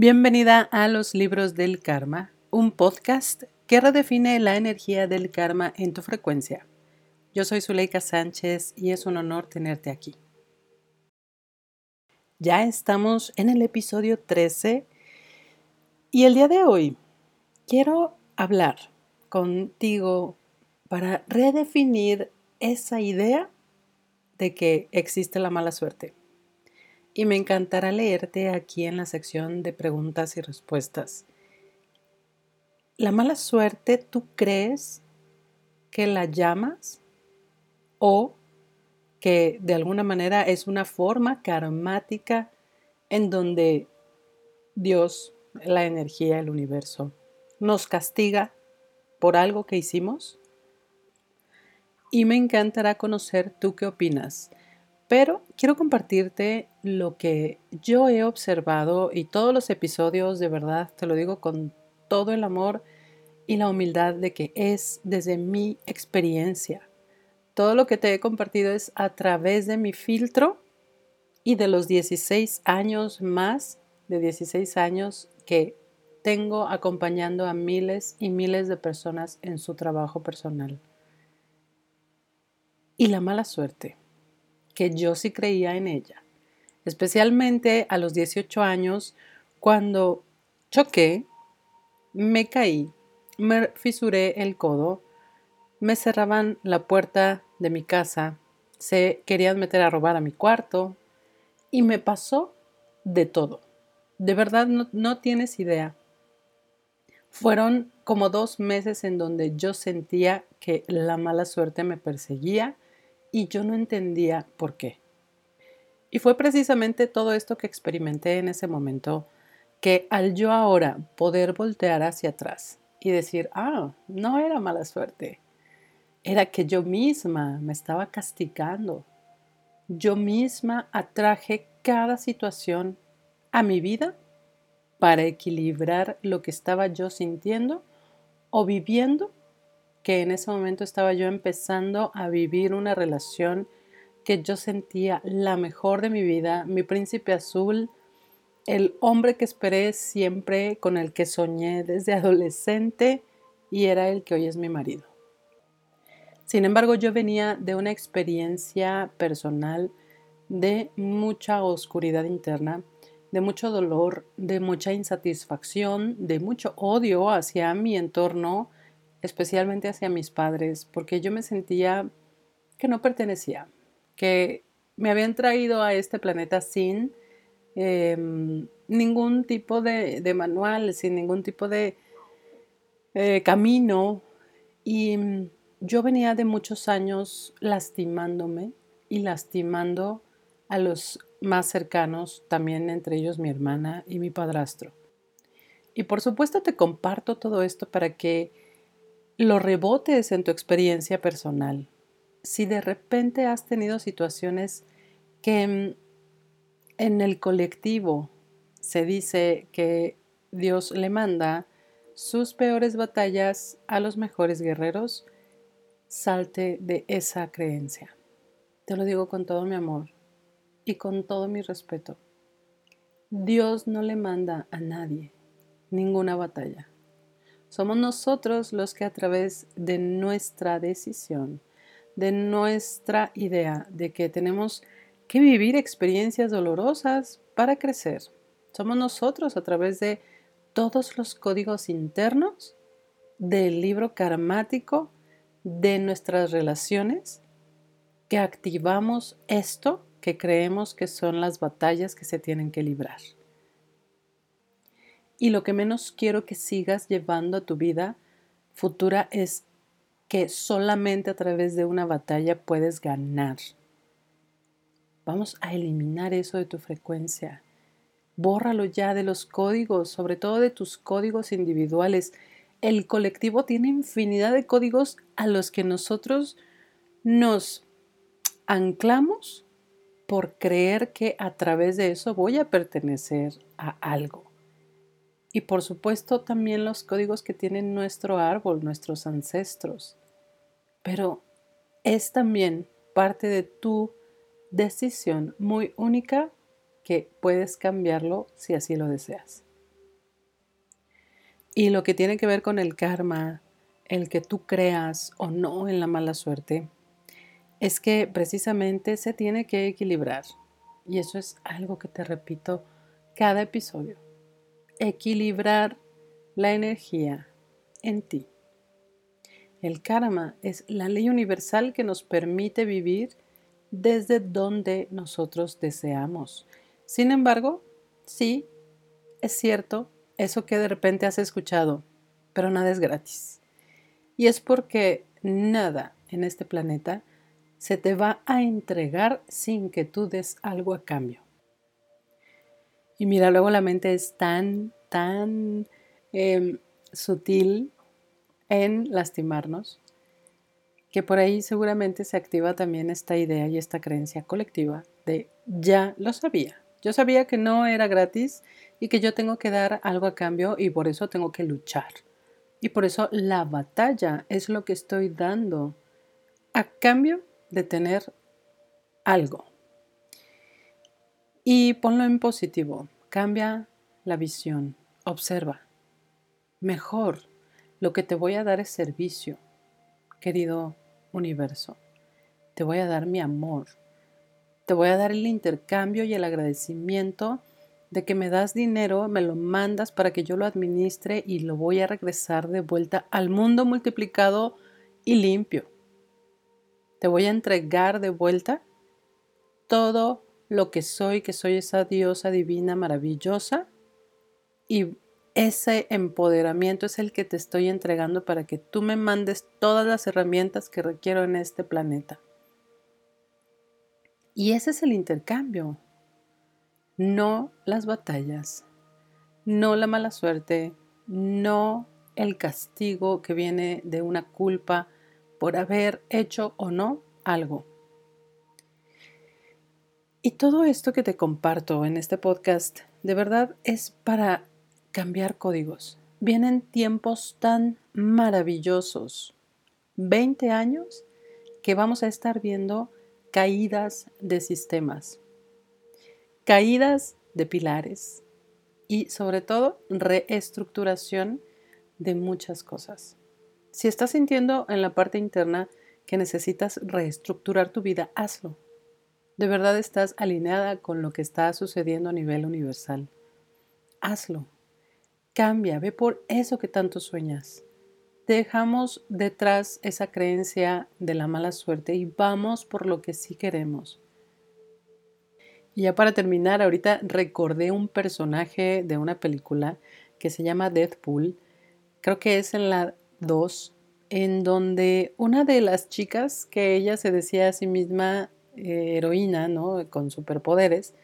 Bienvenida a Los Libros del Karma, un podcast que redefine la energía del karma en tu frecuencia. Yo soy Zuleika Sánchez y es un honor tenerte aquí. Ya estamos en el episodio 13 y el día de hoy quiero hablar contigo para redefinir esa idea de que existe la mala suerte y me encantará leerte aquí en la sección de preguntas y respuestas. ¿La mala suerte tú crees que la llamas o que de alguna manera es una forma karmática en donde Dios, la energía, el universo, nos castiga por algo que hicimos? Y me encantará conocer tú qué opinas. Pero quiero compartirte lo que yo he observado y todos los episodios, de verdad, te lo digo con todo el amor y la humildad de que es desde mi experiencia. Todo lo que te he compartido es a través de mi filtro y de los 16 años más, de 16 años que tengo acompañando a miles y miles de personas en su trabajo personal. Y la mala suerte que yo sí creía en ella, especialmente a los 18 años cuando choqué, me caí, me fisuré el codo, me cerraban la puerta de mi casa, se querían meter a robar a mi cuarto y me pasó de todo. De verdad no, no tienes idea. Fueron como dos meses en donde yo sentía que la mala suerte me perseguía y yo no entendía por qué. Y fue precisamente todo esto que experimenté en ese momento que al yo ahora poder voltear hacia atrás y decir, ah, no era mala suerte, era que yo misma me estaba castigando. Yo misma atraje cada situación a mi vida para equilibrar lo que estaba yo sintiendo o viviendo que en ese momento estaba yo empezando a vivir una relación que yo sentía la mejor de mi vida, mi príncipe azul, el hombre que esperé siempre, con el que soñé desde adolescente y era el que hoy es mi marido. Sin embargo, yo venía de una experiencia personal de mucha oscuridad interna, de mucho dolor, de mucha insatisfacción, de mucho odio hacia mi entorno, especialmente hacia mis padres, porque yo me sentía que no pertenecía, que me habían traído a este planeta sin em, ningún tipo de, manual, sin ningún tipo de eh, camino. Y mm, yo venía de muchos años lastimándome y lastimando a los más cercanos, también entre ellos mi hermana y mi padrastro. Y por supuesto te comparto todo esto para que lo rebotes en tu experiencia personal. Si de repente has tenido situaciones que mm, en el colectivo se dice que Dios le manda sus peores batallas a los mejores guerreros, salte de esa creencia. Te lo digo con todo mi amor y con todo mi respeto. Dios no le manda a nadie ninguna batalla. Somos nosotros los que a través de nuestra decisión, de nuestra idea de que tenemos que vivir experiencias dolorosas para crecer, somos nosotros a través de todos los códigos internos del libro karmático de nuestras relaciones que activamos esto que creemos que son las batallas que se tienen que librar. Y lo que menos quiero que sigas llevando a tu vida futura es que solamente a través de una batalla puedes ganar. Vamos a eliminar eso de tu frecuencia. Bórralo ya de los códigos, sobre todo de tus códigos individuales. El colectivo tiene infinidad de códigos a los que nosotros nos anclamos por creer que a través de eso voy a pertenecer a algo y por supuesto también los códigos que tiene nuestro árbol, nuestros ancestros. Pero es también parte de tu decisión muy única que puedes cambiarlo si así lo deseas. Y lo que tiene que ver con el karma, el que tú creas o no en la mala suerte, es que precisamente se tiene que equilibrar. Y eso es algo que te repito cada episodio. Equilibrar la energía en ti. El karma es la ley universal que nos permite vivir desde donde nosotros deseamos. Sin embargo, sí, es cierto, eso que de repente has escuchado, pero nada es gratis. Y es porque nada en este planeta se te va a entregar sin que tú des algo a cambio. Y mira, luego la mente es tan, tan em, sutil en lastimarnos que por ahí seguramente se activa también esta idea y esta creencia colectiva de ya lo sabía. Yo sabía que no era gratis y que yo tengo que dar algo a cambio y por eso tengo que luchar. Y por eso la batalla es lo que estoy dando a cambio de tener algo. Y ponlo en positivo, cambia la visión, observa. Mejor, lo que te voy a dar es servicio, querido universo. Te voy a dar mi amor. Te voy a dar el intercambio y el agradecimiento de que me das dinero, me lo mandas para que yo lo administre y lo voy a regresar de vuelta al mundo multiplicado y limpio. Te voy a entregar de vuelta todo lo que soy, que soy esa diosa divina maravillosa. Y ese empoderamiento es el que te estoy entregando para que tú me mandes todas las herramientas que requiero en este planeta. Y ese es el intercambio, no las batallas, no la mala suerte, no el castigo que viene de una culpa por haber hecho o no algo. Y todo esto que te comparto en este podcast, de verdad es para cambiar códigos. Vienen tiempos tan maravillosos, 20 años, que vamos a estar viendo caídas de sistemas, caídas de pilares y sobre todo reestructuración de muchas cosas. Si estás sintiendo en la parte interna que necesitas reestructurar tu vida, hazlo. De verdad estás alineada con lo que está sucediendo a nivel universal. Hazlo. Cambia, ve por eso que tanto sueñas. Dejamos detrás esa creencia de la mala suerte y vamos por lo que sí queremos. Y ya para terminar, ahorita recordé un personaje de una película que se llama Deadpool. Creo que es en la 2, en donde una de las chicas que ella se decía a sí misma heroína, ¿no? Con superpoderes,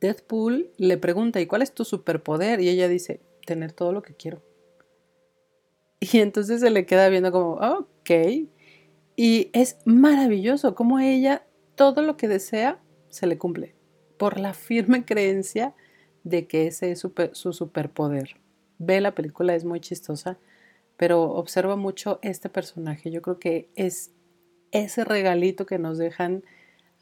Deadpool le pregunta, ¿y cuál es tu superpoder? Y ella dice, tener todo lo que quiero. Y entonces se le queda viendo como, ok. Y es maravilloso como ella todo lo que desea se le cumple por la firme creencia de que ese es su superpoder ve la película, es muy chistosa, pero observa mucho este personaje. Yo creo que es ese regalito que nos dejan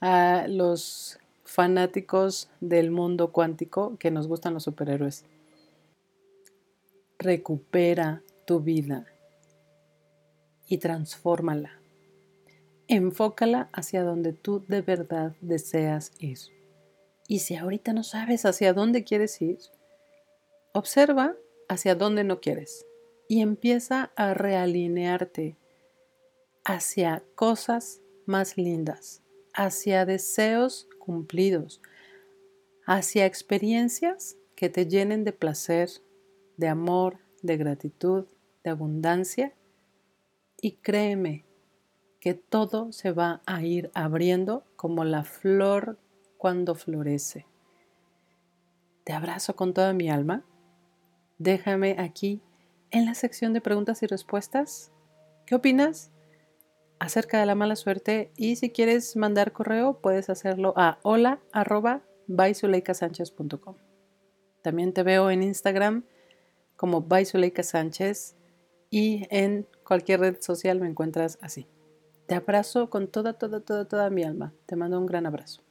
a los fanáticos del mundo cuántico que nos gustan los superhéroes. Recupera tu vida y transfórmala. Enfócala hacia donde tú de verdad deseas ir. Y si ahorita no sabes hacia dónde quieres ir, observa hacia dónde no quieres y empieza a realinearte hacia cosas más lindas, hacia deseos cumplidos, hacia experiencias que te llenen de placer, de amor, de gratitud, de abundancia. Y créeme que todo se va a ir abriendo como la flor cuando florece. Te abrazo con toda mi alma déjame aquí en la sección de preguntas y respuestas. ¿Qué opinas acerca de la mala suerte? Y si quieres mandar correo, puedes hacerlo a hola También te veo en Instagram como Baizuleika Sánchez y en cualquier red social me encuentras así. Te abrazo con toda, toda, toda, toda mi alma. Te mando un gran abrazo.